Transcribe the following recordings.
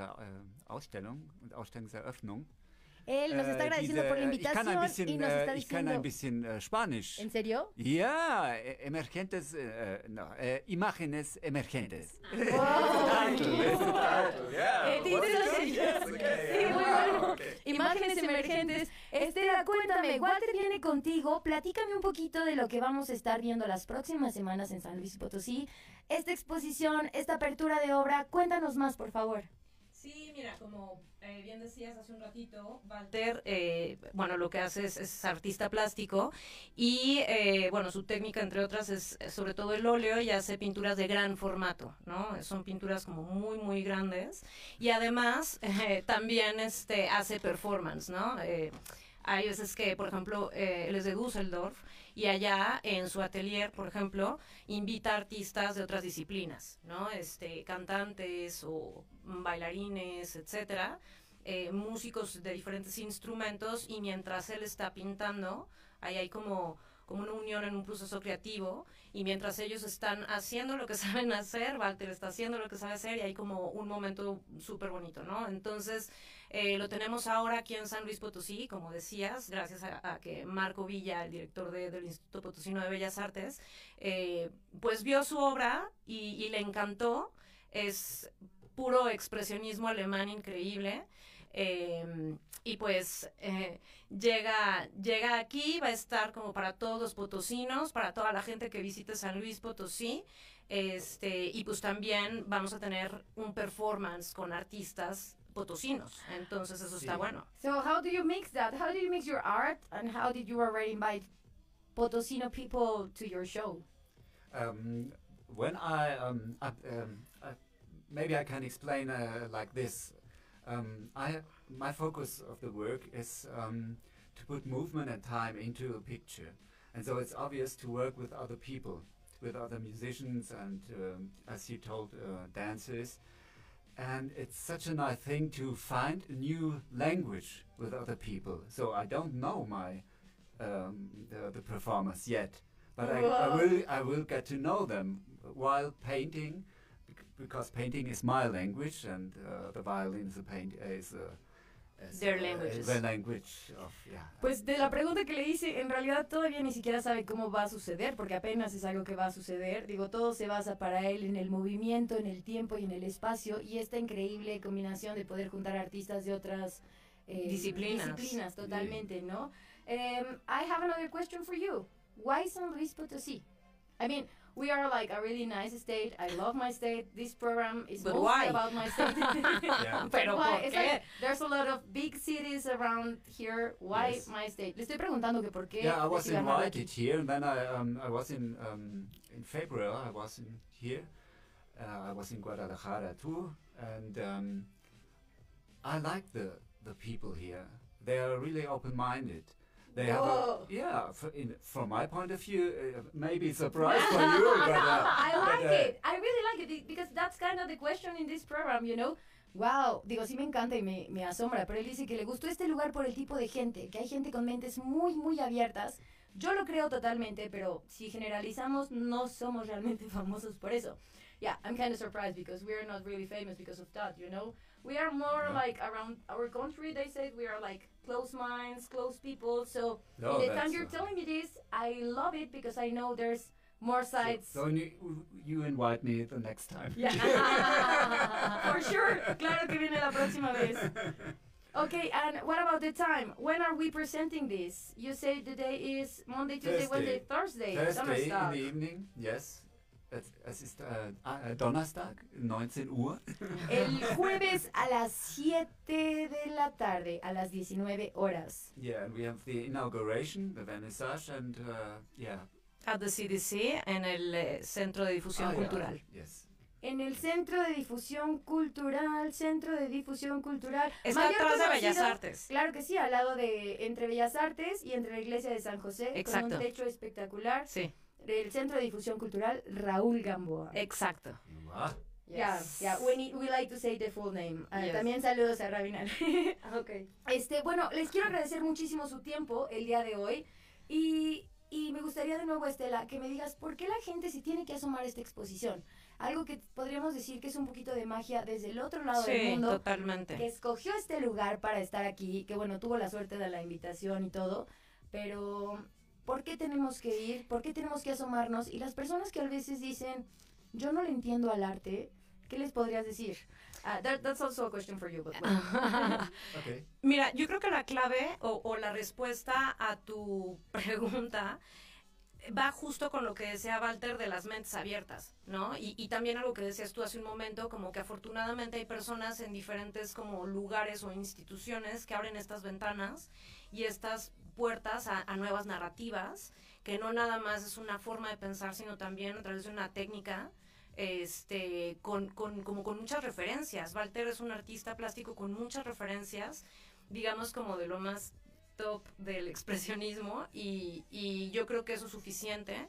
dieser äh, Ausstellung und Ausstellungseröffnung. Él nos está Äh, agradeciendo diese- por la ich kann ein invitación bisschen, y nos äh, está ich kann diciendo... ein bisschen äh, Spanisch. ¿En serio? Ja, äh, emergentes, äh, no, äh, imágenes emergentes. Bueno. Imágenes emergentes. Estela, cuéntame, Walter viene contigo. Platícame un poquito de lo que vamos a estar viendo las próximas semanas en San Luis Potosí. Esta exposición, esta apertura de obra. Cuéntanos más, por favor. Sí, mira, como eh, bien decías hace un ratito, Walter, eh, bueno, lo que hace es, es artista plástico y, eh, bueno, su técnica, entre otras, es eh, sobre todo el óleo y hace pinturas de gran formato, ¿no? Son pinturas como muy, muy grandes y además eh, también este, hace performance, ¿no? Eh, hay veces que, por ejemplo, eh, él es de Düsseldorf y allá en su atelier, por ejemplo, invita artistas de otras disciplinas, ¿no? Este, cantantes o bailarines, etcétera, eh, músicos de diferentes instrumentos y mientras él está pintando, ahí hay como, como una unión en un proceso creativo y mientras ellos están haciendo lo que saben hacer, Walter está haciendo lo que sabe hacer y hay como un momento súper bonito, ¿no? Entonces, eh, lo tenemos ahora aquí en San Luis Potosí, como decías, gracias a, a que Marco Villa, el director de- del Instituto Potosino de Bellas Artes, eh, pues vio su obra y, y le encantó. Es puro expresionismo alemán increíble. Eh, y pues eh, llega, llega aquí, va a estar como para todos los potosinos, para toda la gente que visite San Luis Potosí. Este, y pues también vamos a tener un performance con artistas potosinos. Entonces eso está Sí. bueno. So how do you mix that? How do you mix your art and how did you already invite Potosino people to your show? Um, when I, um, I, um, I, maybe I can explain uh, like this. Um, I my focus of the work is um, to put movement and time into a picture, and so it's obvious to work with other people, with other musicians and, um, as you told, uh, dancers. And it's such a nice thing to find a new language with other people. So I don't know my um, the, the performers yet, but I, I will I will get to know them while painting, because painting is my language and uh, the violin is a paint is a Their languages. the language of yeah. Pues de la pregunta que le hice, en realidad todavía ni siquiera sabe cómo va a suceder, porque apenas es algo que va a suceder. Digo, todo se basa para él en el movimiento, en el tiempo y en el espacio, y esta increíble combinación de poder juntar artistas de otras eh, Disciplinas. disciplinas, totalmente, ¿no? Um, I have another question for you. Why San Luis Potosí? I mean, we are like a really nice state. I love my state. This program is But mostly why? about my state. Yeah. Pero Why? It's like, there's a lot of big cities around here. Why Yes. my state? Le estoy preguntando que por qué. Yeah, I was invited aquí. here, and then I um, I was in um, in February. I was in here. Uh, I was in Guadalajara too, and um, I like the the people here. They are really open-minded. They have a yeah. f in, from my point of view, uh, maybe surprise for you, but uh, I like but, uh, it. I really like it be- because that's kind of the question in this program, you know. Wow, digo, sí me encanta y me, me asombra, pero él dice que le gustó este lugar por el tipo de gente, que hay gente con mentes muy, muy abiertas. Yo lo creo totalmente, pero si generalizamos, no somos realmente famosos por eso. Yeah, I'm kind of surprised because we're not really famous because of that, you know? We are more like around our country, they say we are like close minds, close people. So, No, the time you're telling me this, I love it because I know there's more sides. So, so you, you invite me the next time. Yeah. For sure. Claro que viene la próxima vez. Okay, and what about the time? When are we presenting this? You say the day is Monday, Tuesday, Thursday. Wednesday, Thursday. Thursday in the evening, yes. Es, es ist äh, äh, Donnerstag, 19 Uhr. El jueves a las 7 de la tarde, a las 19 horas. Yeah, and we have the inauguration, the vernissage, and uh, yeah. At the CDC, en el eh, Centro de Difusión yeah, Cultural. Yes. En el Centro de Difusión Cultural, Centro de Difusión Cultural. Está mayor atrás de Bellas Artes. Claro que sí, al lado de entre Bellas Artes y entre la iglesia de San José, con Exacto. un techo espectacular. Sí, del Centro de Difusión Cultural Raúl Gamboa. exacto. Ah, Yeah, Yes. yeah, we, need- we like to say the full name. Ah, Yes. También saludos a Rabinal. okay. Este, bueno, les quiero agradecer muchísimo su tiempo el día de hoy y, gustaría de nuevo, Estela, que me digas por qué la gente se tiene que asomar a esta exposición. algo que podríamos decir que es un poquito de magia desde el otro lado Sí, del mundo, totalmente. que escogió este lugar para estar aquí, que bueno, tuvo la suerte de la invitación y todo, pero ¿por qué tenemos que ir? ¿Por qué tenemos que asomarnos? Y las personas que a veces dicen, yo no le entiendo al arte, ¿qué les podrías decir? Ah, that- that's also a question for you, but well. Okay. Mira, yo creo que la clave o, o la respuesta a tu pregunta va justo con lo que decía Walter de las mentes abiertas, ¿no? Y, y también algo que decías tú hace un momento, como que afortunadamente hay personas en diferentes como lugares o instituciones que abren estas ventanas y estas puertas a, a nuevas narrativas, que no nada más es una forma de pensar, sino también a través de una técnica este, con, con, como con muchas referencias. Walter es un artista plástico con muchas referencias, digamos como de lo más del expresionismo y, yo creo que eso es suficiente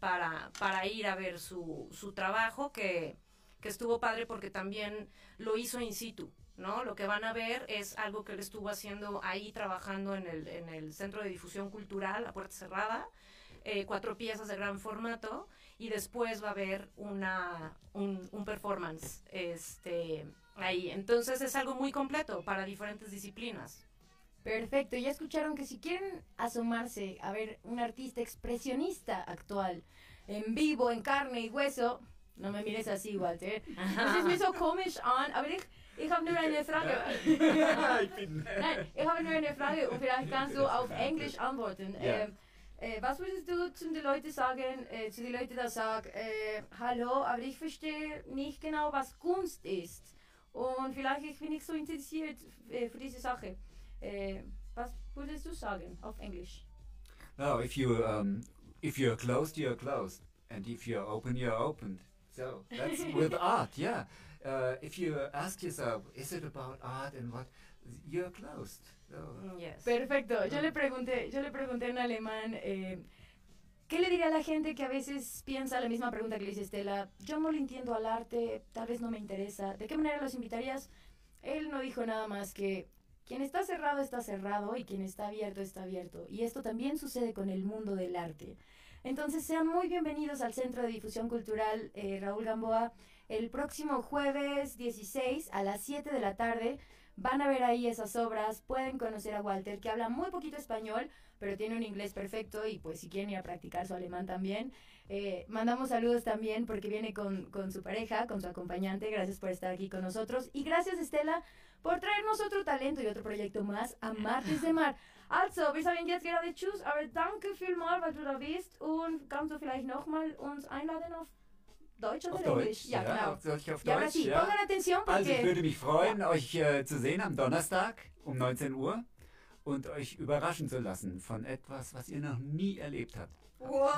para, ir a ver su, trabajo que, estuvo padre porque también lo hizo in situ. ¿no? Lo que van a ver es algo que él estuvo haciendo ahí trabajando en el, en el Centro de Difusión Cultural, a puerta cerrada, eh, cuatro piezas de gran formato y después va a haber una, un, un performance este, ahí. Entonces es algo muy completo para diferentes disciplinas. Perfecto, ya escucharon que si quieren asomarse a ver un artista expresionista actual, en vivo, en carne y hueso, no me mires así, Walter. Das ist mir so komisch an, aber ich, ich habe nur eine Frage. Nein, ich habe nur eine Frage und vielleicht kannst du auf Englisch antworten. Ja. Ähm, äh, was würdest du zu den Leuten sagen, äh, zu den Leuten, die sagen, äh, hallo, aber ich verstehe nicht genau, was Kunst ist. Und vielleicht ich bin nicht so interessiert äh, für diese Sache. Äh, was würdest du sagen auf Englisch? No, if you um, if you're closed, you're closed, and if you're open, you're open. So that's with art, yeah. Uh, if you ask yourself, is it about art and what, you're closed. So, Yes. Perfecto. Yo le pregunté, yo le pregunté en alemán, eh, ¿qué le diría a la gente que a veces piensa la misma pregunta que le dice Estela? Yo no le entiendo al arte, tal vez no me interesa. ¿De qué manera los invitarías? Él no dijo nada más que quien está cerrado está cerrado y quien está abierto está abierto. Y esto también sucede con el mundo del arte. Entonces sean muy bienvenidos al Centro de Difusión Cultural eh, Raúl Gamboa. El próximo jueves 16 a las 7 de la tarde van a ver ahí esas obras, pueden conocer a Walter, que habla muy poquito español, pero tiene un inglés perfecto y pues si quieren ir a practicar su alemán también. Eh, mandamos saludos también porque viene con, con su pareja, con su acompañante. Gracias por estar aquí con nosotros. Y gracias Estela por traernos otro talento y otro proyecto más a Martes de Mar. Also, wir sagen jetzt gerade Tschüss, aber danke vielmals, weil du da bist und kannst du vielleicht nochmal uns einladen auf Deutsch oder auf Englisch? Deutsch, Ja, genau. auf, Deutsch, auf Ja, Deutsch, ja. atención Also ich würde mich freuen, euch äh, zu sehen am Donnerstag um 19 Uhr und euch überraschen zu lassen von etwas, was ihr noch nie erlebt habt. ¡Wow!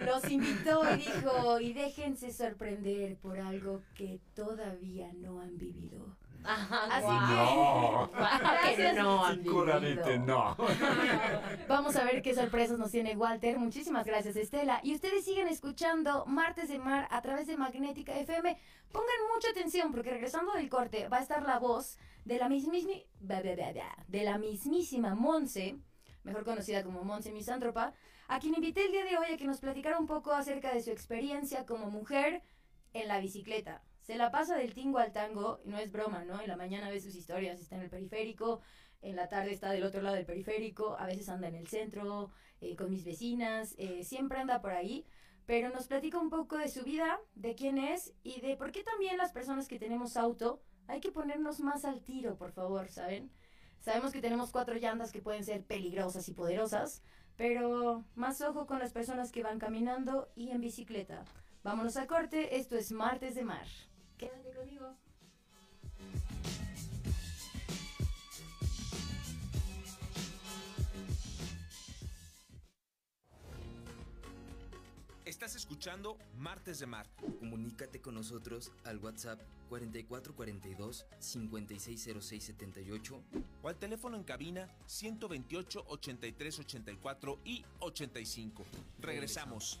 Los invitó y dijo, y déjense sorprender por algo que todavía no han vivido. Ajá, Así. No. Que Gracias. no han vivido. no. Vamos a ver qué sorpresas nos tiene Walter. Muchísimas gracias, Estela. Y ustedes siguen escuchando Martes de Mar a través de Magnética FM. Pongan mucha atención porque regresando del corte va a estar la voz de la, ba, de la mismísima Monse, mejor conocida como Monse Misántropa, a quien invité el día de hoy a que nos platicara un poco acerca de su experiencia como mujer en la bicicleta. Se la pasa del tingo al tango, y no es broma, ¿no? En la mañana ve sus historias, está en el periférico, en la tarde está del otro lado del periférico, a veces anda en el centro, eh, con mis vecinas, eh, siempre anda por ahí, pero nos platica un poco de su vida, de quién es y de por qué también las personas que tenemos auto hay que ponernos más al tiro, por favor, ¿saben? Sabemos que tenemos cuatro llantas que pueden ser peligrosas y poderosas, pero más ojo con las personas que van caminando y en bicicleta. Vámonos a corte, esto es Martes de Mar. Quédate conmigo. Estás escuchando Martes de Mar. Comunícate con nosotros al WhatsApp 4442 560678 o al teléfono en cabina 128 83 84 y 85. Regresamos.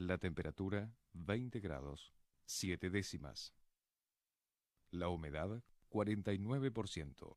La temperatura 20 grados 7 décimas. La humedad 49%.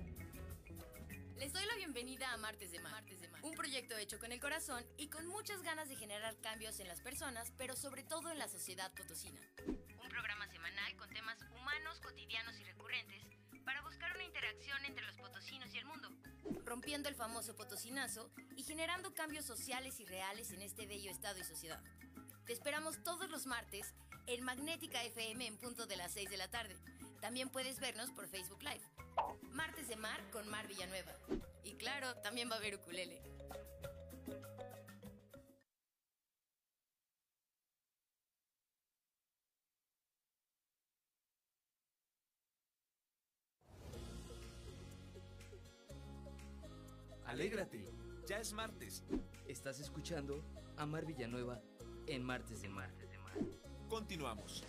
Proyecto hecho con el corazón y con muchas ganas de generar cambios en las personas, pero sobre todo en la sociedad potosina. Un programa semanal con temas humanos, cotidianos y recurrentes para buscar una interacción entre los potosinos y el mundo, rompiendo el famoso potosinazo y generando cambios sociales y reales en este bello estado y sociedad. Te esperamos todos los martes en Magnética FM en punto de las 6 de la tarde. También puedes vernos por Facebook Live. Martes de Mar con Mar Villanueva. Y claro, también va a haber ukulele. Escuchando a Mar Villanueva en Martes de Mar. Continuamos.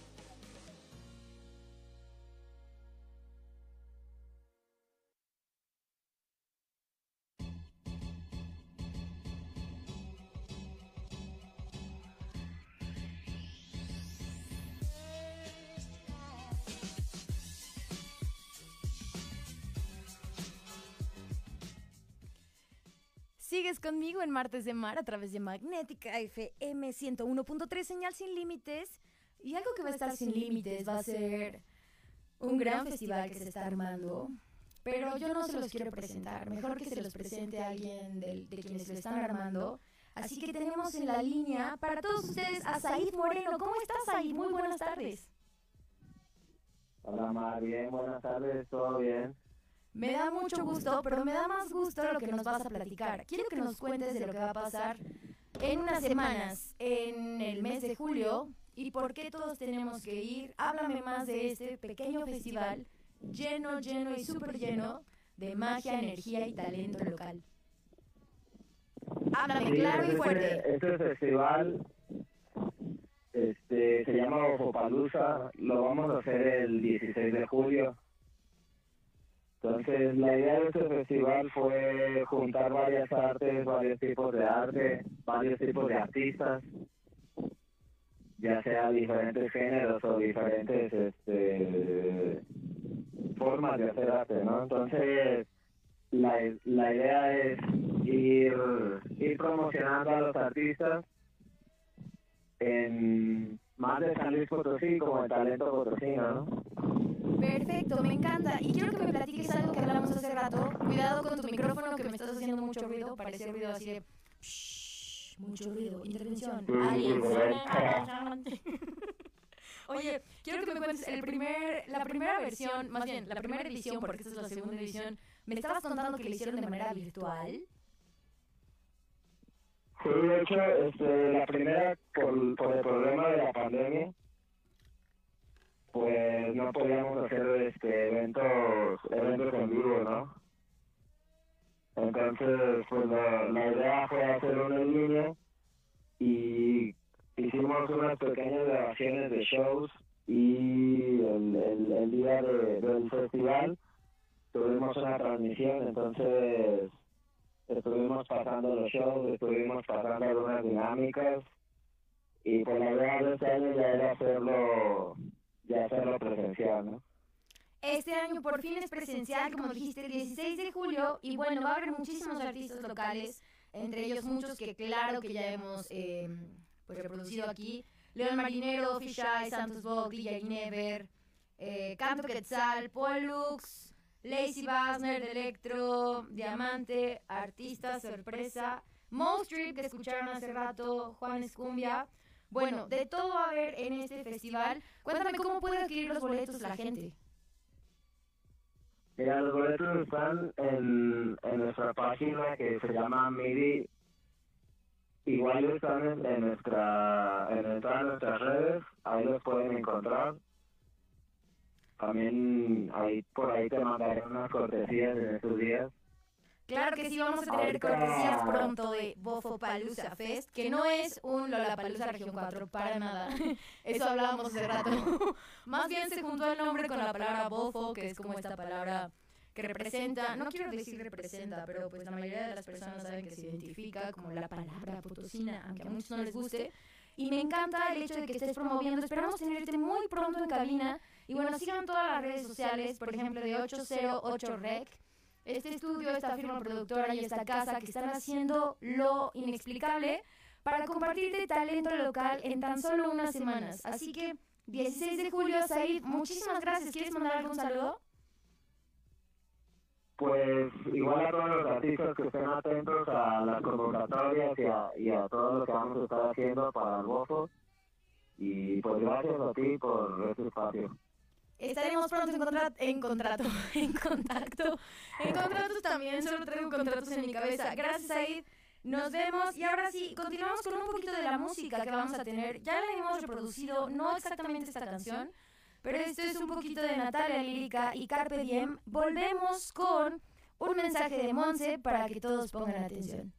Sigues conmigo en Martes de Mar a través de Magnética FM 101.3, señal sin límites. Y algo que va a estar sin límites va a ser un gran festival que se está armando. Pero yo no se los quiero presentar. Mejor que se los presente a alguien de, de quienes lo están armando. Así que tenemos en la línea para todos ustedes a Said Moreno. ¿Cómo estás, Said? Muy buenas tardes. Hola, Mar. Bien, buenas tardes. ¿Todo bien? Me da mucho gusto, pero me da más gusto lo que nos vas a platicar. Quiero que nos cuentes de lo que va a pasar en unas semanas, en el mes de julio, y por qué todos tenemos que ir. Háblame más de este pequeño festival lleno, lleno y súper lleno de magia, energía y talento local. Háblame claro y fuerte. Este festival este, se llama Ojopalusa, lo vamos a hacer el 16 de julio. Entonces, la idea de este festival fue juntar varias artes, varios tipos de arte, varios tipos de artistas, ya sea diferentes géneros o diferentes este, formas de hacer arte, ¿no? Entonces, la, la idea es ir, ir promocionando a los artistas en, más de San Luis Potosí como el talento potosino, ¿no? Perfecto, me encanta. Y quiero que me platiques algo que hablamos hace rato. Cuidado con tu micrófono que me estás haciendo mucho ruido. Parece ruido así de... Shh, mucho ruido. Intervención. Aliens. Oye, quiero que me cuentes el primer, la primera versión, más bien, la primera edición, porque esta es la segunda edición. Me estabas contando que la hicieron de manera virtual. Sí, de hecho, este, la primera, por, por el problema de la pandemia, pues no podíamos hacer este eventos, eventos en vivo, ¿no? Entonces, pues la, la idea fue hacer una en línea y hicimos unas pequeñas grabaciones de shows y el, el, el día de, del festival tuvimos una transmisión, entonces estuvimos pasando los shows, estuvimos pasando algunas dinámicas y pues la idea de este año ya era hacerlo, ya hacerlo presencial, ¿no? Este año por fin es presencial, como dijiste, el 16 de julio, y bueno, va a haber muchísimos artistas locales, entre ellos muchos que claro que ya hemos eh, pues, reproducido aquí. León Marinero, Fisheye, Santos Vogt, Lilla Never, eh, Canto Quetzal, Pollux, Lazy Basner, de Electro, Diamante, Artista, Sorpresa, Mo Strip, que escucharon hace rato, Juan Escumbia. Bueno, de todo a haber en este festival. Cuéntame cómo puede adquirir los boletos la gente. Los boletos están en, en nuestra página que se llama MIDI. Igual están en, en nuestra en todas nuestras redes, ahí los pueden encontrar. También ahí por ahí te mandaré unas cortesías en estos días. Claro que sí, vamos a tener cortesías pronto de Bofo Palusa Fest, que no es un Lollapalooza Región 4, para nada. Eso hablábamos hace rato. Más bien se juntó el nombre con la palabra Bofo, que es como esta palabra que representa, no quiero decir representa, pero pues la mayoría de las personas saben que se identifica como la palabra potosina, aunque a muchos no les guste. Y me encanta el hecho de que estés promoviendo. Esperamos tenerte muy pronto en cabina. Y bueno, sigan todas las redes sociales, por ejemplo, de 808 Rec. Este estudio, esta firma productora y esta casa que están haciendo lo inexplicable para compartirte talento local en tan solo unas semanas. Así que 16 de julio, Said, muchísimas gracias. ¿Quieres mandar algún saludo? Pues igual a todos los artistas que estén atentos a las convocatorias y a, y a todo lo que vamos a estar haciendo para el Bofo. Y pues gracias a ti por este espacio. Estaremos pronto en, contrato, en contrato, en contacto. En contratos también, solo traigo contratos en mi cabeza. Gracias, Said. Nos vemos y ahora sí, continuamos con un poquito de la música que vamos a tener. Ya la hemos reproducido, no exactamente esta canción, pero esto es un poquito de Natalia Lírica y Carpe Diem. Volvemos con un mensaje de Monse para que todos pongan atención.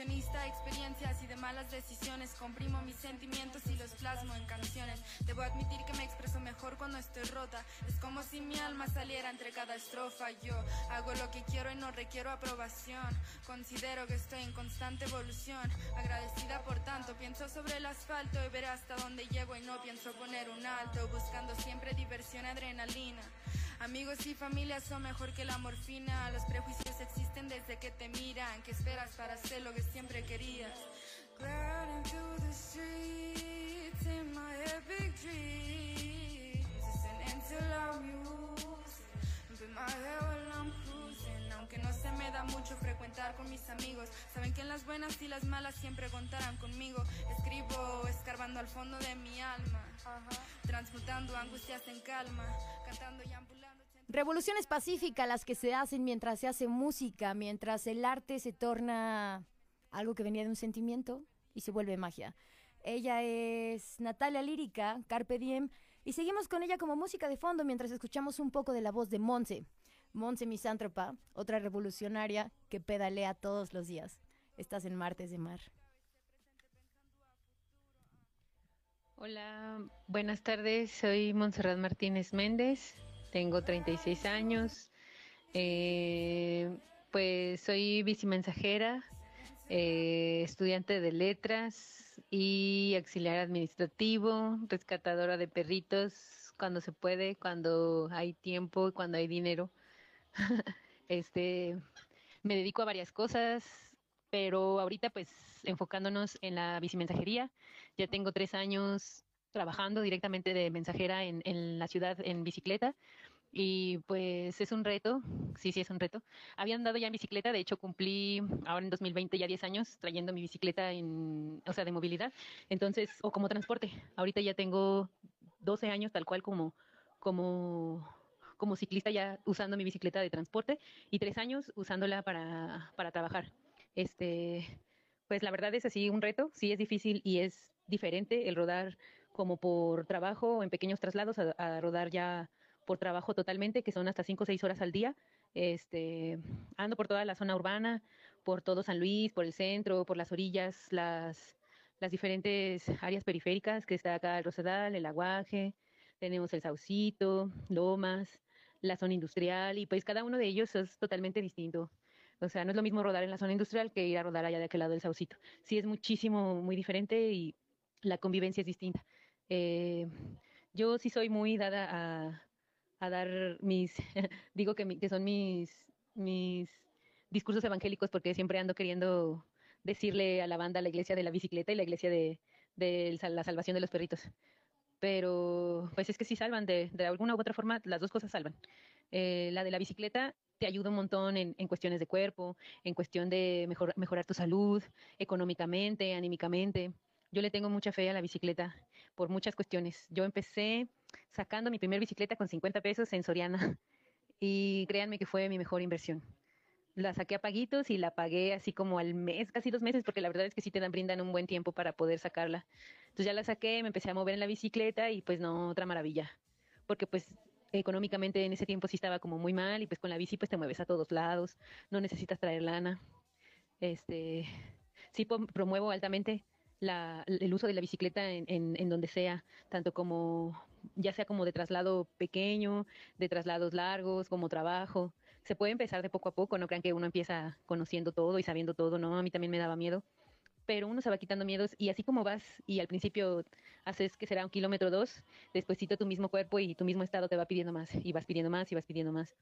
Experiencias y de malas decisiones, comprimo mis sentimientos y los plasmo en canciones. Debo admitir que me expreso mejor cuando estoy rota. Es como si mi alma saliera entre cada estrofa. Yo hago lo que quiero y no requiero aprobación. Considero que estoy en constante evolución. Agradecida por tanto, pienso sobre el asfalto y veré hasta dónde llego y no pienso poner un alto. Buscando siempre diversión adrenalina. Amigos y familia son mejor que la morfina. Los prejuicios existen desde que te miran. ¿Qué esperas para hacer lo que siempre querías? Aunque no se me da mucho frecuentar con mis amigos. Saben que en las buenas y las malas siempre contarán conmigo. Escribo escarbando al fondo de mi alma. Transmutando angustias en calma. Cantando y ambulando. Revoluciones pacíficas las que se hacen mientras se hace música, mientras el arte se torna algo que venía de un sentimiento y se vuelve magia. Ella es Natalia Lírica, Carpe Diem, y seguimos con ella como música de fondo mientras escuchamos un poco de la voz de Monse. Monse Misántropa, otra revolucionaria que pedalea todos los días. Estás en Martes de Mar. Hola, buenas tardes. Soy Montserrat Martínez Méndez. Tengo 36 años. Eh, pues soy bicimensajera, eh, estudiante de letras y auxiliar administrativo, rescatadora de perritos cuando se puede, cuando hay tiempo y cuando hay dinero. este, me dedico a varias cosas, pero ahorita pues enfocándonos en la bicimensajería, ya tengo tres años trabajando directamente de mensajera en, en la ciudad en bicicleta y pues es un reto, sí, sí es un reto. Había andado ya en bicicleta, de hecho cumplí ahora en 2020 ya 10 años trayendo mi bicicleta en, o sea, de movilidad, entonces, o como transporte. Ahorita ya tengo 12 años tal cual como, como, como ciclista ya usando mi bicicleta de transporte y tres años usándola para, para trabajar. Este, pues la verdad es así un reto, sí es difícil y es diferente el rodar como por trabajo en pequeños traslados a rodar ya por trabajo totalmente, que son hasta 5 o 6 horas al día. Este, ando por toda la zona urbana, por todo San Luis, por el centro, por las orillas, las, las diferentes áreas periféricas, que está acá el Rosedal, el Aguaje, tenemos el Saucito, Lomas, la zona industrial, y pues cada uno de ellos es totalmente distinto. O sea, no es lo mismo rodar en la zona industrial que ir a rodar allá de aquel lado del Saucito. Sí, es muchísimo, muy diferente y la convivencia es distinta. Eh, yo sí soy muy dada a, dar mis, digo que, son mis, discursos evangélicos porque siempre ando queriendo decirle a la banda la iglesia de la bicicleta y la iglesia de, la salvación de los perritos. Pero pues es que sí salvan, de, alguna u otra forma las dos cosas salvan. Eh, la de la bicicleta te ayuda un montón en, en cuestiones de cuerpo, en cuestión de mejor, mejorar tu salud, económicamente, anímicamente. Yo le tengo mucha fe a la bicicleta por muchas cuestiones. Yo empecé sacando mi primer bicicleta con 50 pesos en Soriana y créanme que fue mi mejor inversión. La saqué a paguitos y la pagué así como al mes, casi dos meses, porque la verdad es que sí te dan, brindan un buen tiempo para poder sacarla. Entonces ya la saqué, me empecé a mover en la bicicleta y pues no, otra maravilla. Porque pues económicamente en ese tiempo sí estaba como muy mal y pues con la bici pues te mueves a todos lados, no necesitas traer lana. Este, sí promuevo altamente el uso de la bicicleta en, donde sea, tanto como ya sea como de traslado pequeño, de traslados largos, como trabajo. Se puede empezar de poco a poco, no crean que uno empieza conociendo todo y sabiendo todo, ¿no? A mí también me daba miedo, pero uno se va quitando miedos y así como vas y al principio haces que será un kilómetro dos, despuésito tu mismo cuerpo y tu mismo estado te va pidiendo más y vas pidiendo más y vas pidiendo más.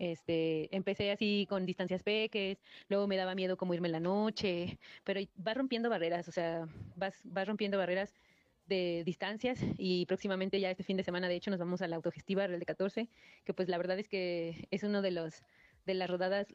Este, empecé así con distancias peques, luego me daba miedo como irme en la noche, pero vas rompiendo barreras, o sea, vas, vas rompiendo barreras de distancias y próximamente ya este fin de semana de hecho nos vamos a la autogestiva Real de 14 que pues la verdad es que es uno de los de las rodadas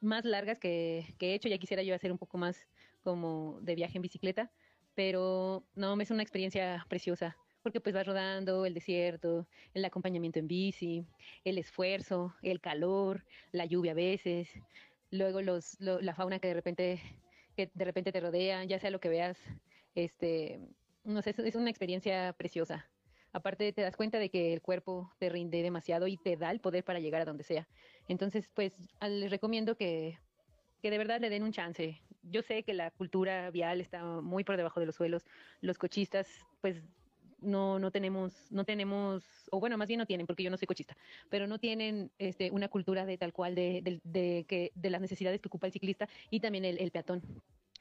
más largas que, he hecho ya quisiera yo hacer un poco más como de viaje en bicicleta pero no es una experiencia preciosa porque pues vas rodando el desierto, el acompañamiento en bici, el esfuerzo, el calor, la lluvia a veces, luego los, lo, la fauna que de repente que de repente te rodea, ya sea lo que veas, este no sé, es una experiencia preciosa. Aparte te das cuenta de que el cuerpo te rinde demasiado y te da el poder para llegar a donde sea. Entonces, pues les recomiendo que, que de verdad le den un chance. Yo sé que la cultura vial está muy por debajo de los suelos. Los cochistas, pues no, no tenemos, no tenemos, o bueno, más bien no tienen, porque yo no soy cochista, pero no tienen este, una cultura de tal cual de, de, que, de las necesidades que ocupa el ciclista y también el, peatón.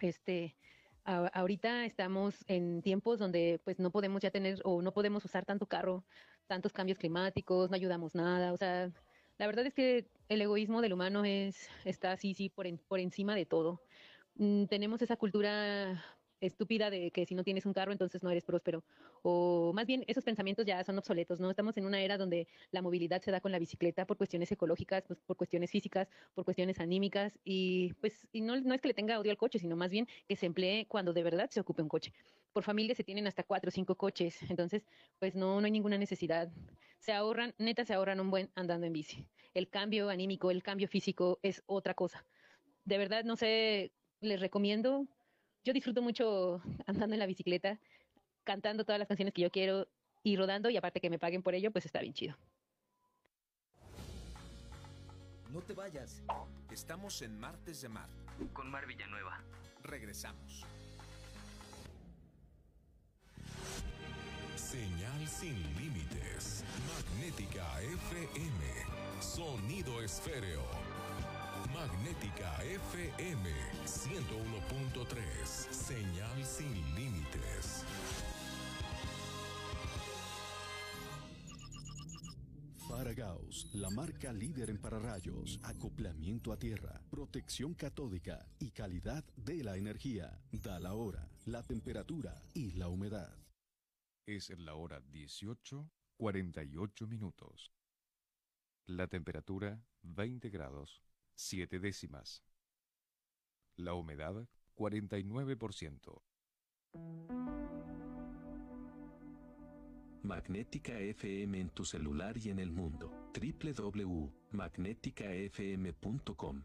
Este, ahorita estamos en tiempos donde pues no podemos ya tener o no podemos usar tanto carro, tantos cambios climáticos, no ayudamos nada, o sea, la verdad es que el egoísmo del humano es está así sí por en, por encima de todo. Mm, tenemos esa cultura estúpida de que si no tienes un carro entonces no eres próspero. O más bien esos pensamientos ya son obsoletos, ¿no? Estamos en una era donde la movilidad se da con la bicicleta por cuestiones ecológicas, pues, por cuestiones físicas, por cuestiones anímicas y pues y no, no es que le tenga odio al coche, sino más bien que se emplee cuando de verdad se ocupe un coche. Por familia se tienen hasta cuatro o cinco coches, entonces pues no, no hay ninguna necesidad. Se ahorran, neta se ahorran un buen andando en bici. El cambio anímico, el cambio físico es otra cosa. De verdad no sé, les recomiendo yo disfruto mucho andando en la bicicleta, cantando todas las canciones que yo quiero y rodando y aparte que me paguen por ello, pues está bien chido. No te vayas. Estamos en Martes de Mar. Con Mar Villanueva. Regresamos. Señal sin límites. Magnética FM. Sonido esféreo. Magnética FM 101.3. Señal sin límites. Faragaos, la marca líder en pararrayos, acoplamiento a tierra, protección catódica y calidad de la energía. Da la hora, la temperatura y la humedad. Es la hora 18, 48 minutos. La temperatura 20 grados, 7 décimas. La humedad 49%. Magnética FM en tu celular y en el mundo. www.magnéticafm.com.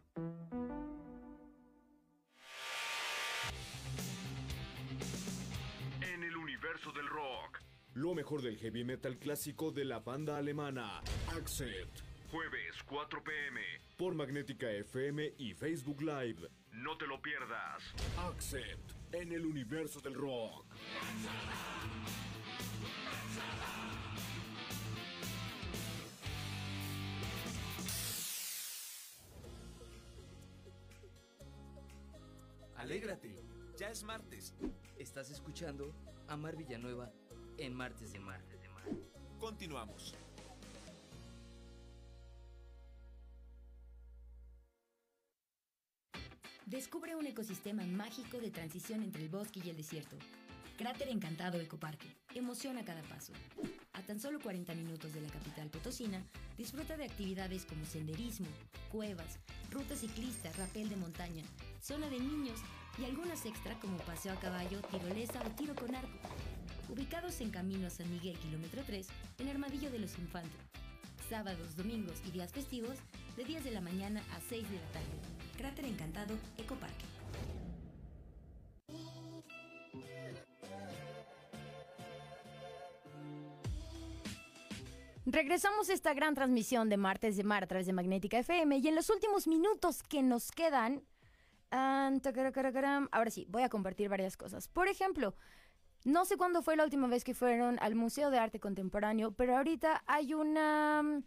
En el universo del rock. Lo mejor del heavy metal clásico de la banda alemana, Accept. Jueves 4 pm por Magnética FM y Facebook Live. No te lo pierdas. Accept en el universo del rock. Alégrate. Ya es martes. Estás escuchando a Mar Villanueva en Martes de Mar. Continuamos. Descubre un ecosistema mágico de transición entre el bosque y el desierto. Cráter Encantado Ecoparque. Emociona cada paso. A tan solo 40 minutos de la capital potosina, disfruta de actividades como senderismo, cuevas, ruta ciclista, rapel de montaña, zona de niños y algunas extra como paseo a caballo, tirolesa o tiro con arco. Ubicados en Camino a San Miguel, kilómetro 3, en Armadillo de los Infantes. Sábados, domingos y días festivos, de 10 de la mañana a 6 de la tarde. Cráter Encantado Ecoparque. Regresamos a esta gran transmisión de Martes de Mar a través de Magnética FM y en los últimos minutos que nos quedan, ah, ahora sí, voy a compartir varias cosas. Por ejemplo, no sé cuándo fue la última vez que fueron al Museo de Arte Contemporáneo, pero ahorita hay una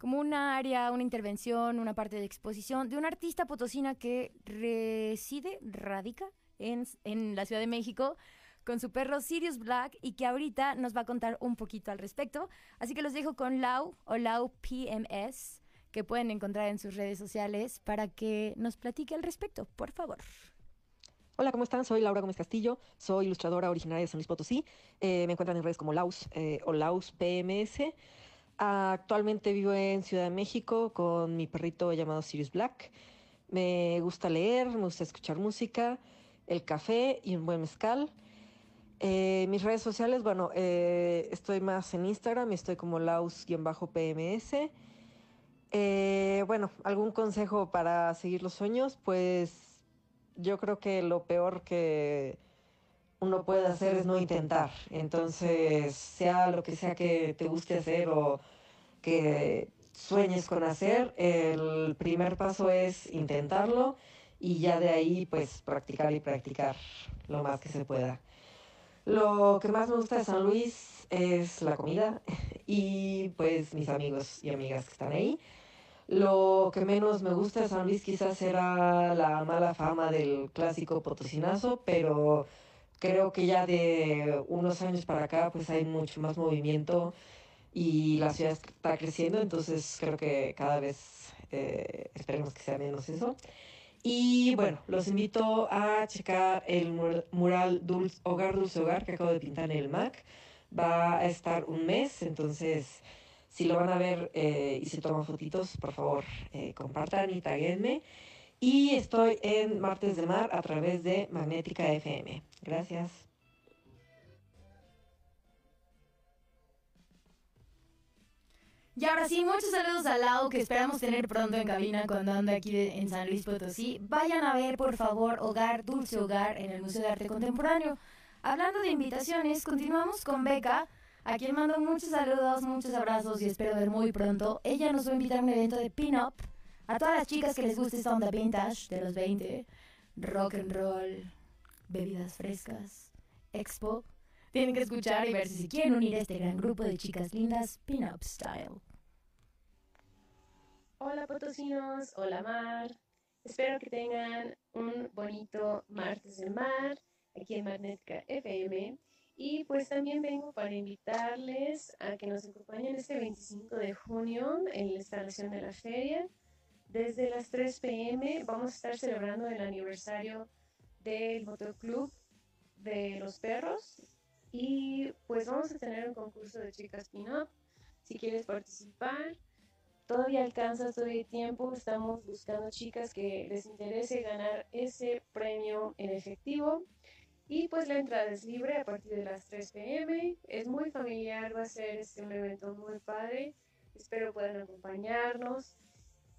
como una área, una intervención, una parte de exposición de una artista potosina que reside, radica en, en la Ciudad de México con su perro Sirius Black y que ahorita nos va a contar un poquito al respecto. Así que los dejo con Lau o Lau PMS, que pueden encontrar en sus redes sociales para que nos platique al respecto, por favor. Hola, ¿cómo están? Soy Laura Gómez Castillo, soy ilustradora originaria de San Luis Potosí. Eh, me encuentran en redes como Laus eh, o Laus PMS. Actualmente vivo en Ciudad de México con mi perrito llamado Sirius Black. Me gusta leer, me gusta escuchar música, el café y un buen mezcal. Eh, mis redes sociales, bueno, eh, estoy más en Instagram, estoy como laus-pms. Eh, bueno, algún consejo para seguir los sueños, pues yo creo que lo peor que uno puede hacer es no intentar. Entonces, sea lo que sea que te guste hacer o que sueñes con hacer, el primer paso es intentarlo y ya de ahí pues practicar y practicar lo más que se pueda. Lo que más me gusta de San Luis es la comida y pues mis amigos y amigas que están ahí. Lo que menos me gusta de San Luis quizás era la mala fama del clásico potosinazo, pero creo que ya de unos años para acá pues hay mucho más movimiento y la ciudad está creciendo, entonces creo que cada vez eh, esperemos que sea menos eso. Y bueno, los invito a checar el mur- mural Dulce, Hogar Dulce Hogar que acabo de pintar en el MAC. Va a estar un mes, entonces si lo van a ver eh, y se toman fotitos, por favor eh, compartan y taguenme. Y estoy en Martes de Mar a través de Magnética FM. Gracias. Y ahora sí, muchos saludos a Lau, que esperamos tener pronto en cabina cuando ande aquí en San Luis Potosí. Vayan a ver, por favor, Hogar, Dulce Hogar, en el Museo de Arte Contemporáneo. Hablando de invitaciones, continuamos con Beca, a quien mando muchos saludos, muchos abrazos y espero ver muy pronto. Ella nos va a invitar a un evento de pin-up. A todas las chicas que les guste esta onda vintage de los 20, rock and roll, bebidas frescas, expo, tienen que escuchar y ver si quieren unir a este gran grupo de chicas lindas, pin-up style. Hola potosinos, hola Mar. Espero que tengan un bonito martes de mar aquí en Magnética FM. Y pues también vengo para invitarles a que nos acompañen este 25 de junio en la instalación de la feria. Desde las 3 pm vamos a estar celebrando el aniversario del motoclub de los perros y pues vamos a tener un concurso de chicas pin-up. Si quieres participar, todavía alcanza, todavía hay tiempo. Estamos buscando chicas que les interese ganar ese premio en efectivo. Y pues la entrada es libre a partir de las 3 pm. Es muy familiar, va a ser este, un evento muy padre. Espero puedan acompañarnos.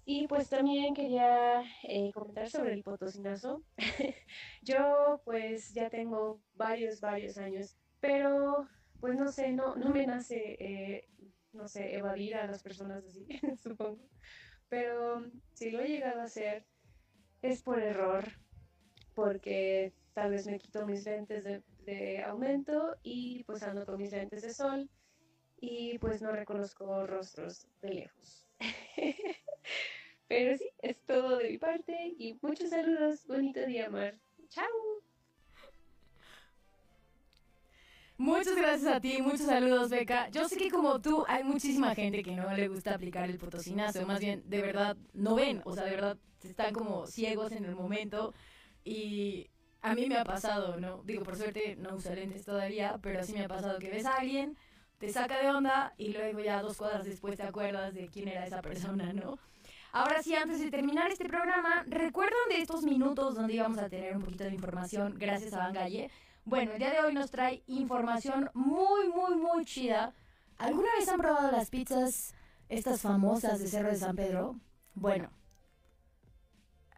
Y pues también quería eh, comentar sobre el potosinazo. Yo pues ya tengo varios, varios años, pero pues no sé, no, no me nace, eh, no sé, evadir a las personas así, supongo. Pero si lo he llegado a hacer es por error, porque tal vez me quito mis lentes de, de aumento y pues ando con mis lentes de sol y pues no reconozco rostros de lejos. Pero sí, es todo de mi parte y muchos saludos. Bonito día, Mar. Chao. Muchas gracias a ti, muchos saludos, Beca. Yo sé que como tú hay muchísima gente que no le gusta aplicar el potosinazo, más bien de verdad no ven, o sea, de verdad están como ciegos en el momento y a mí me ha pasado, ¿no? Digo, por suerte no uso lentes todavía, pero sí me ha pasado que ves a alguien, te saca de onda y luego ya dos cuadras después te acuerdas de quién era esa persona, ¿no? Ahora sí, antes de terminar este programa, ¿recuerdan de estos minutos donde íbamos a tener un poquito de información gracias a Bangalle? Bueno, el día de hoy nos trae información muy, muy, muy chida. ¿Alguna vez han probado las pizzas, estas famosas de Cerro de San Pedro? Bueno,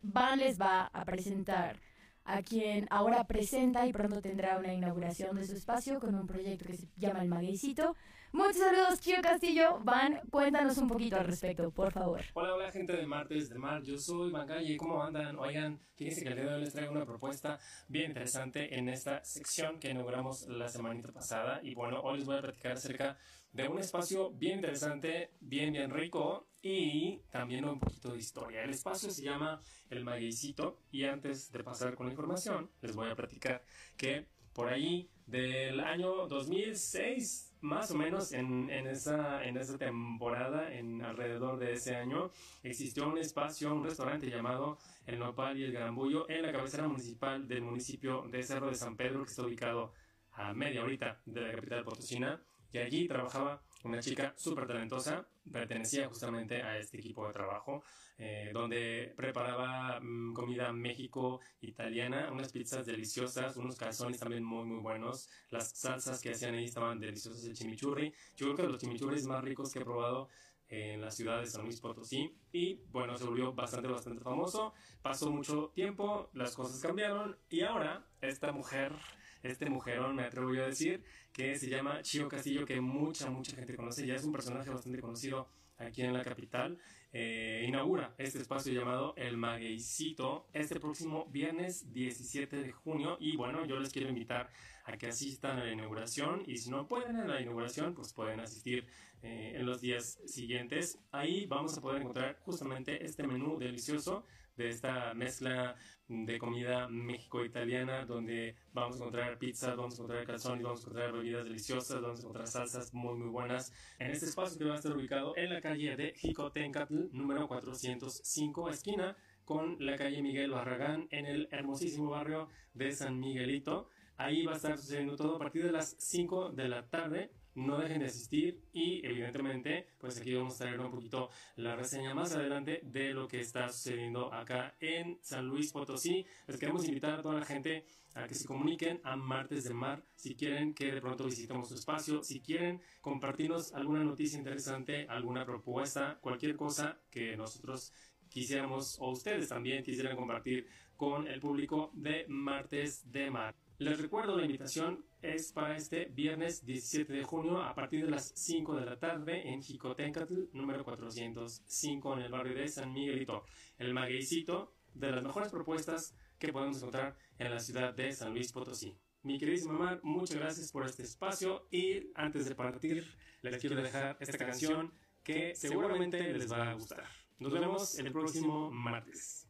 Van les va a presentar a quien ahora presenta y pronto tendrá una inauguración de su espacio con un proyecto que se llama El Magueycito. Muchos saludos, Chio Castillo. Van, cuéntanos un poquito al respecto, por favor. Hola, hola, gente de Martes de Mar. Yo soy Van Galle. ¿Cómo andan? Oigan, fíjense que el día de hoy les traigo una propuesta bien interesante en esta sección que inauguramos la semanita pasada. Y bueno, hoy les voy a platicar acerca de un espacio bien interesante, bien, bien rico y también un poquito de historia. El espacio se llama El Magueycito y antes de pasar con la información, les voy a platicar que por ahí del año 2006, más o menos en, esa, en esa temporada, en alrededor de ese año, existió un espacio, un restaurante llamado El Nopal y el Garambullo en la cabecera municipal del municipio de Cerro de San Pedro, que está ubicado a media horita de la capital potosina, y allí trabajaba una chica súper talentosa, pertenecía justamente a este equipo de trabajo, eh, donde preparaba mm, comida México italiana, unas pizzas deliciosas, unos calzones también muy muy buenos, las salsas que hacían ahí estaban deliciosas, el chimichurri, yo creo que los chimichurris más ricos que he probado en la ciudad de San Luis Potosí. Y bueno, se volvió bastante, bastante famoso, pasó mucho tiempo, las cosas cambiaron y ahora esta mujer, este mujerón me atrevo yo a decir, que se llama Chio Castillo, que mucha, mucha gente conoce, ya es un personaje bastante conocido aquí en la capital, eh, inaugura este espacio llamado El Magueycito este próximo viernes 17 de junio y bueno, yo les quiero invitar a que asistan a la inauguración y si no pueden a la inauguración, pues pueden asistir eh, en los días siguientes. Ahí vamos a poder encontrar justamente este menú delicioso de esta mezcla de comida México-italiana, donde vamos a encontrar pizza, vamos a encontrar calzones, vamos a encontrar bebidas deliciosas, vamos a encontrar salsas muy, muy buenas. En este espacio que va a estar ubicado en la calle de Jicotencatl, número 405, esquina con la calle Miguel Barragán, en el hermosísimo barrio de San Miguelito. Ahí va a estar sucediendo todo a partir de las 5 de la tarde no dejen de asistir y evidentemente pues aquí vamos a traer un poquito la reseña más adelante de lo que está sucediendo acá en San Luis Potosí. Les queremos invitar a toda la gente a que se comuniquen a Martes de Mar si quieren que de pronto visitemos su espacio, si quieren compartirnos alguna noticia interesante, alguna propuesta, cualquier cosa que nosotros quisiéramos o ustedes también quisieran compartir con el público de Martes de Mar. Les recuerdo, la invitación es para este viernes 17 de junio a partir de las 5 de la tarde en Jicotencatl, número 405 en el barrio de San Miguelito. El magueycito de las mejores propuestas que podemos encontrar en la ciudad de San Luis Potosí. Mi queridísima Mar, muchas gracias por este espacio y antes de partir les quiero dejar esta canción que seguramente les va a gustar. Nos vemos el próximo martes.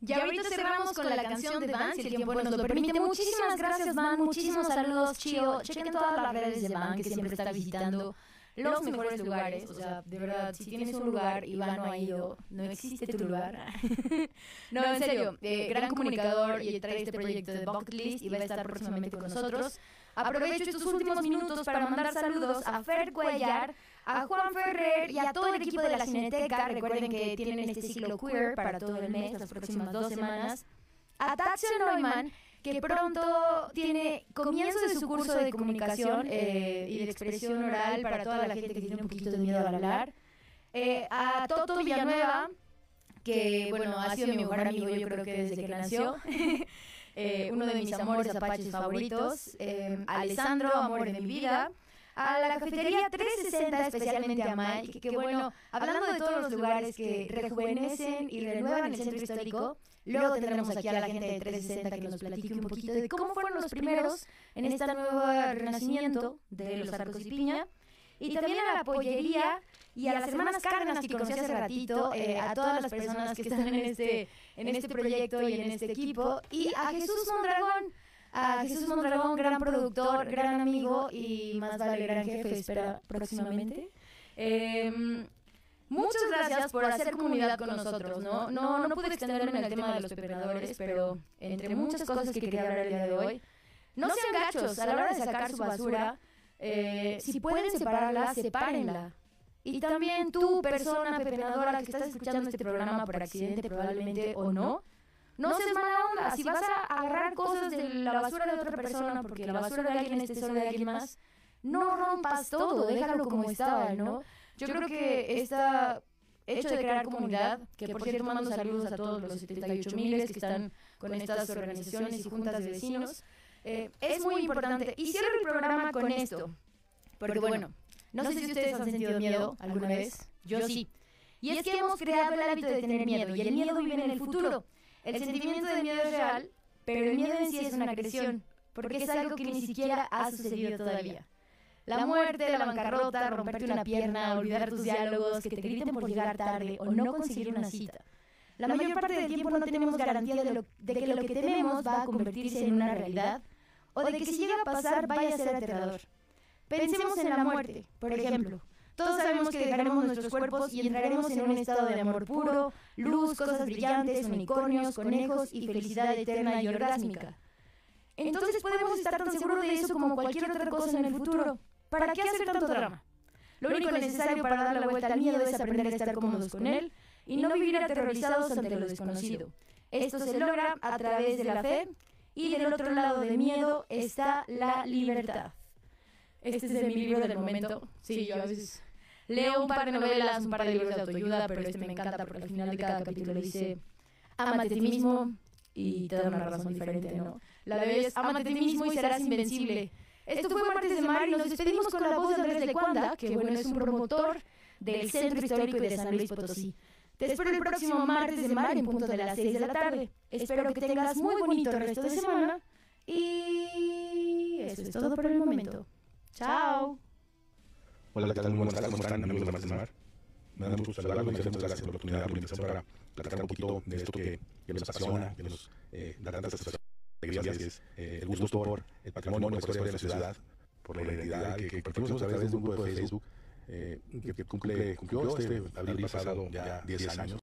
Y ahorita cerramos con la canción de Van, si el tiempo nos lo permite. Muchísimas gracias, Van. Muchísimos saludos, Chio. Chequen todas las redes de Van, que siempre está visitando los mejores lugares. O sea, de verdad, si tienes un lugar y Van no ha ido, no existe tu lugar. no, en serio, eh, gran comunicador y trae este proyecto de Bucket List y va a estar próximamente con nosotros. Aprovecho estos últimos minutos para mandar saludos a Fer Cuellar, a Juan Ferrer y a todo el equipo de la Cineteca. Recuerden que tienen este ciclo queer para todo el mes, las próximas dos semanas. A Tatsu Neumann, que pronto tiene comienzo de su curso de comunicación eh, y de expresión oral para toda la gente que tiene un poquito de miedo al hablar. Eh, a Toto Villanueva, que bueno, ha sido mi mejor amigo yo creo que desde que nació. Eh, uno de mis amores apaches favoritos. Alessandro, amor de mi vida a la cafetería 360, especialmente a Mike, que, bueno, hablando de todos los lugares que rejuvenecen y renuevan el centro histórico, luego tendremos aquí a la gente de 360 que nos platique un poquito de cómo fueron los primeros en este nuevo renacimiento de los arcos y piña. Y también a la pollería y a las hermanas Cárdenas que conocí hace ratito, eh, a todas las personas que están en este, en este proyecto y en este equipo, y a Jesús Mondragón, a Jesús Mondragón, gran productor, gran amigo y más vale gran jefe, espera próximamente. Em, muchas gracias por hacer comunidad con nosotros, ¿no? No, no pude extenderme en el tema de los pepenadores, pero entre muchas cosas que quería hablar el día de hoy, no sean gachos a la hora de sacar su basura. Eh, si pueden separarla, sepárenla. Y también tú, persona pepenadora que estás escuchando este programa por accidente probablemente o no, no seas mala onda. Si vas a agarrar cosas de la basura de otra persona, porque la basura de alguien es tesoro de alguien más, no rompas todo, déjalo como estaba, ¿no? Yo creo que esta hecho de crear comunidad, que por cierto mando saludos a todos los 78 miles que están con estas organizaciones y juntas de vecinos, eh, es muy importante. Y cierro el programa con esto, porque bueno, no sé si ustedes han sentido miedo alguna vez, yo sí. Y es que hemos creado el hábito de tener miedo, y el miedo vive en el futuro. El sentimiento de miedo es real, pero el miedo en sí es una agresión, porque es algo que ni siquiera ha sucedido todavía. La muerte, la bancarrota, romperte una pierna, olvidar tus diálogos, que te griten por llegar tarde o no conseguir una cita. La mayor parte del tiempo no tenemos garantía de, que lo que tememos va a convertirse en una realidad o de que si llega a pasar vaya a ser aterrador. Pensemos en la muerte, por ejemplo. Todos sabemos que dejaremos nuestros cuerpos y entraremos en un estado de amor puro, luz, cosas brillantes, unicornios, conejos y felicidad eterna y orgásmica. Entonces podemos estar tan seguros de eso como cualquier otra cosa en el futuro. ¿Para qué hacer tanto drama? Lo único necesario para dar la vuelta al miedo es aprender a estar cómodos con él y no vivir aterrorizados ante lo desconocido. Esto se logra a través de la fe y del otro lado del miedo está la libertad. Este es de mi libro del momento. Sí, yo a veces leo un par de novelas, un par de libros de autoayuda, pero este me encanta porque al final de cada capítulo dice, amate a ti mismo y te da una razón diferente, ¿no? La de es, amate a ti mismo y serás invencible. Esto fue Martes de Mar y nos despedimos con la voz de Andrés Lecuanda, que bueno, es un promotor del Centro Histórico de San Luis Potosí. Te espero el próximo martes de mar en punto de las 6 de la tarde. Espero que tengas muy bonito resto de semana. Y eso es todo por el momento. Chao. Hola, ¿qué tal? Muy buenas tardes, ¿cómo están, amigos de Mar de Mar? Me da mucho gusto saludarlos, muchas gracias por la oportunidad, por la invitación para platicar un poquito de esto que, que nos apasiona, que nos eh, da tantas alegrías, es eh, el gusto por el patrimonio, por la historia de la ciudad, por la identidad que, compartimos a través de un grupo de Facebook eh, que cumple, cumplió este abril pasado ya 10 años.